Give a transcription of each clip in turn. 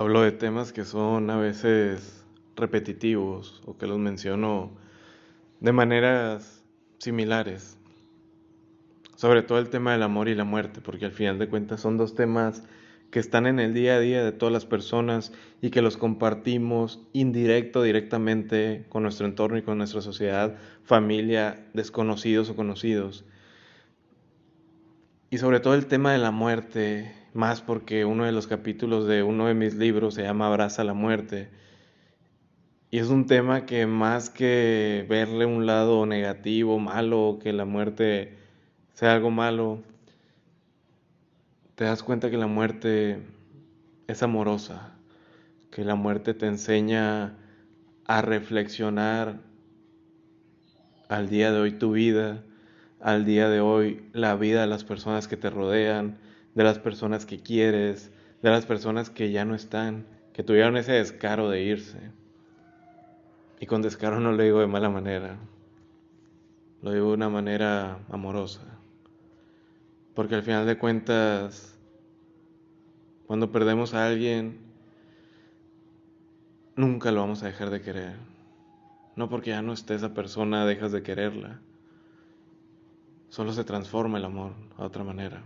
hablo de temas que son a veces repetitivos o que los menciono de maneras similares. Sobre todo el tema del amor y la muerte, porque al final de cuentas son dos temas que están en el día a día de todas las personas y que los compartimos indirecto, directamente con nuestro entorno y con nuestra sociedad, familia, desconocidos o conocidos. Y sobre todo el tema de la muerte, más porque uno de los capítulos de uno de mis libros se llama Abraza la muerte. Y es un tema que más que verle un lado negativo, malo, que la muerte sea algo malo, te das cuenta que la muerte es amorosa, que la muerte te enseña a reflexionar al día de hoy tu vida, al día de hoy la vida de las personas que te rodean, de las personas que quieres, de las personas que ya no están, que tuvieron ese descaro de irse. Y con descaro no lo digo de mala manera, lo digo de una manera amorosa. Porque al final de cuentas, cuando perdemos a alguien, nunca lo vamos a dejar de querer. No porque ya no esté esa persona, dejas de quererla. Solo se transforma el amor a otra manera.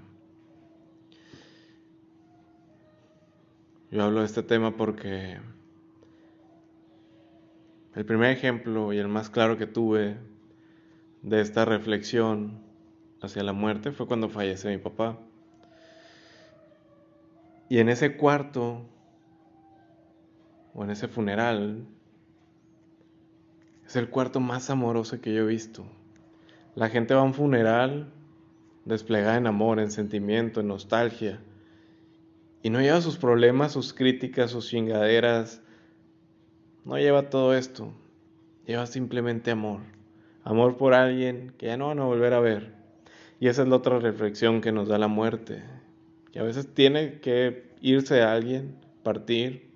Yo hablo de este tema porque el primer ejemplo y el más claro que tuve de esta reflexión hacia la muerte fue cuando fallece mi papá. Y en ese cuarto, o en ese funeral, es el cuarto más amoroso que yo he visto. La gente va a un funeral desplegada en amor, en sentimiento, en nostalgia y no lleva sus problemas, sus críticas, sus chingaderas. No lleva todo esto. Lleva simplemente amor. Amor por alguien que ya no van a volver a ver. Y esa es la otra reflexión que nos da la muerte. Que a veces tiene que irse a alguien, partir,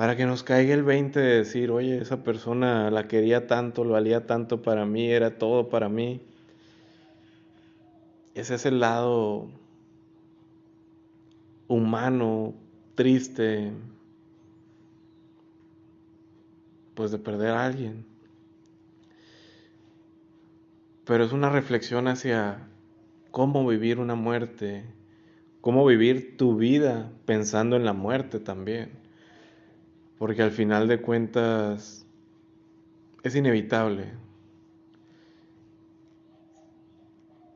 para que nos caiga el 20 de decir, oye, esa persona la quería tanto, lo valía tanto para mí, era todo para mí. Ese es el lado humano, triste, pues de perder a alguien. Pero es una reflexión hacia cómo vivir una muerte, cómo vivir tu vida pensando en la muerte también. Porque al final de cuentas es inevitable.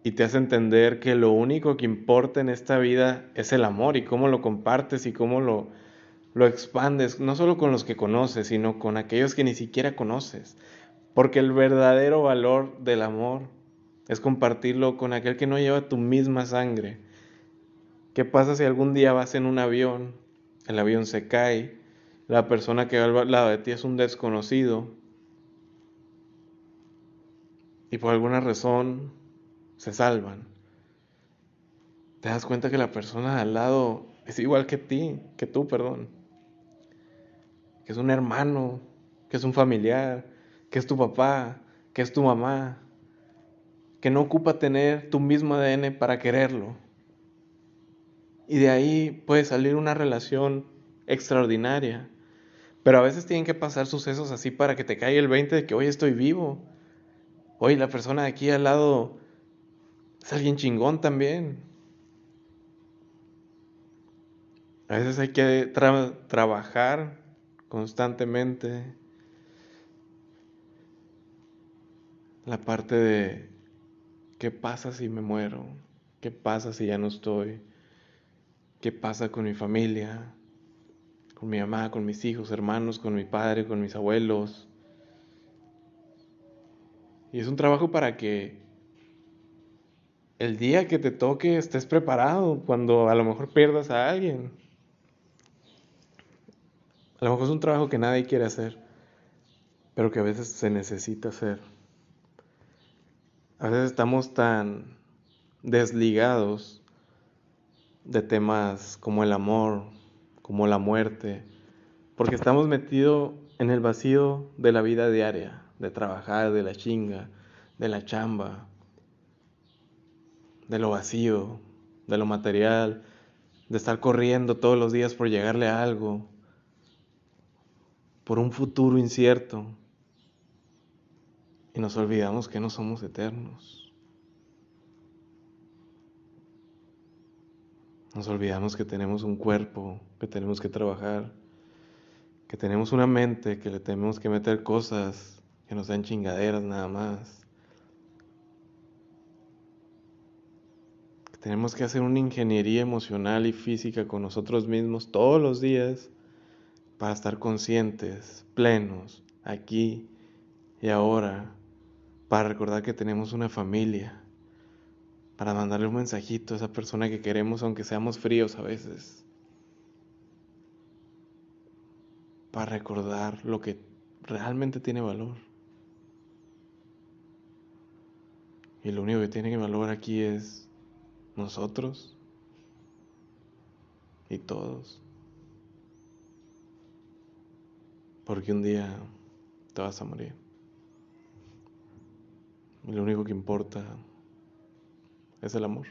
y te hace entender que lo único que importa en esta vida es el amor y cómo lo compartes y cómo lo, lo expandes, no solo con los que conoces, sino con aquellos que ni siquiera conoces. Porque el verdadero valor del amor es compartirlo con aquel que no lleva tu misma sangre. ¿Qué pasa si algún día vas en un avión, el avión se cae, la persona que va al lado de ti es un desconocido y por alguna razón se salvan. Te das cuenta que la persona al lado es igual que ti, que tú, perdón. Que es un hermano, que es un familiar, que es tu papá, que es tu mamá. Que no ocupa tener tu mismo ADN para quererlo. Y de ahí puede salir una relación extraordinaria. Pero a veces tienen que pasar sucesos así para que te caiga el 20 de que hoy estoy vivo. Hoy la persona de aquí al lado es alguien chingón también. A veces hay que trabajar constantemente la parte de qué pasa si me muero, qué pasa si ya no estoy, qué pasa con mi familia, con mi mamá, con mis hijos, hermanos, con mi padre, con mis abuelos. Y es un trabajo para que el día que te toque estés preparado cuando a lo mejor pierdas a alguien. A lo mejor es un trabajo que nadie quiere hacer, pero que a veces se necesita hacer. A veces estamos tan desligados de temas como el amor, como la muerte, porque estamos metidos en el vacío de la vida diaria, de trabajar, de la chinga, de la chamba, de lo vacío, de lo material, de estar corriendo todos los días por llegarle a algo, por un futuro incierto, y nos olvidamos que no somos eternos. Nos olvidamos que tenemos un cuerpo, que tenemos que trabajar, que tenemos una mente, que le tenemos que meter cosas que nos dan chingaderas nada más. Que tenemos que hacer una ingeniería emocional y física con nosotros mismos todos los días para estar conscientes, plenos, aquí y ahora, para recordar que tenemos una familia para mandarle un mensajito a esa persona que queremos, aunque seamos fríos a veces. Para recordar lo que realmente tiene valor. Y lo único que tiene valor aquí es nosotros y todos. Porque un día te vas a morir. Y lo único que importa es el amor.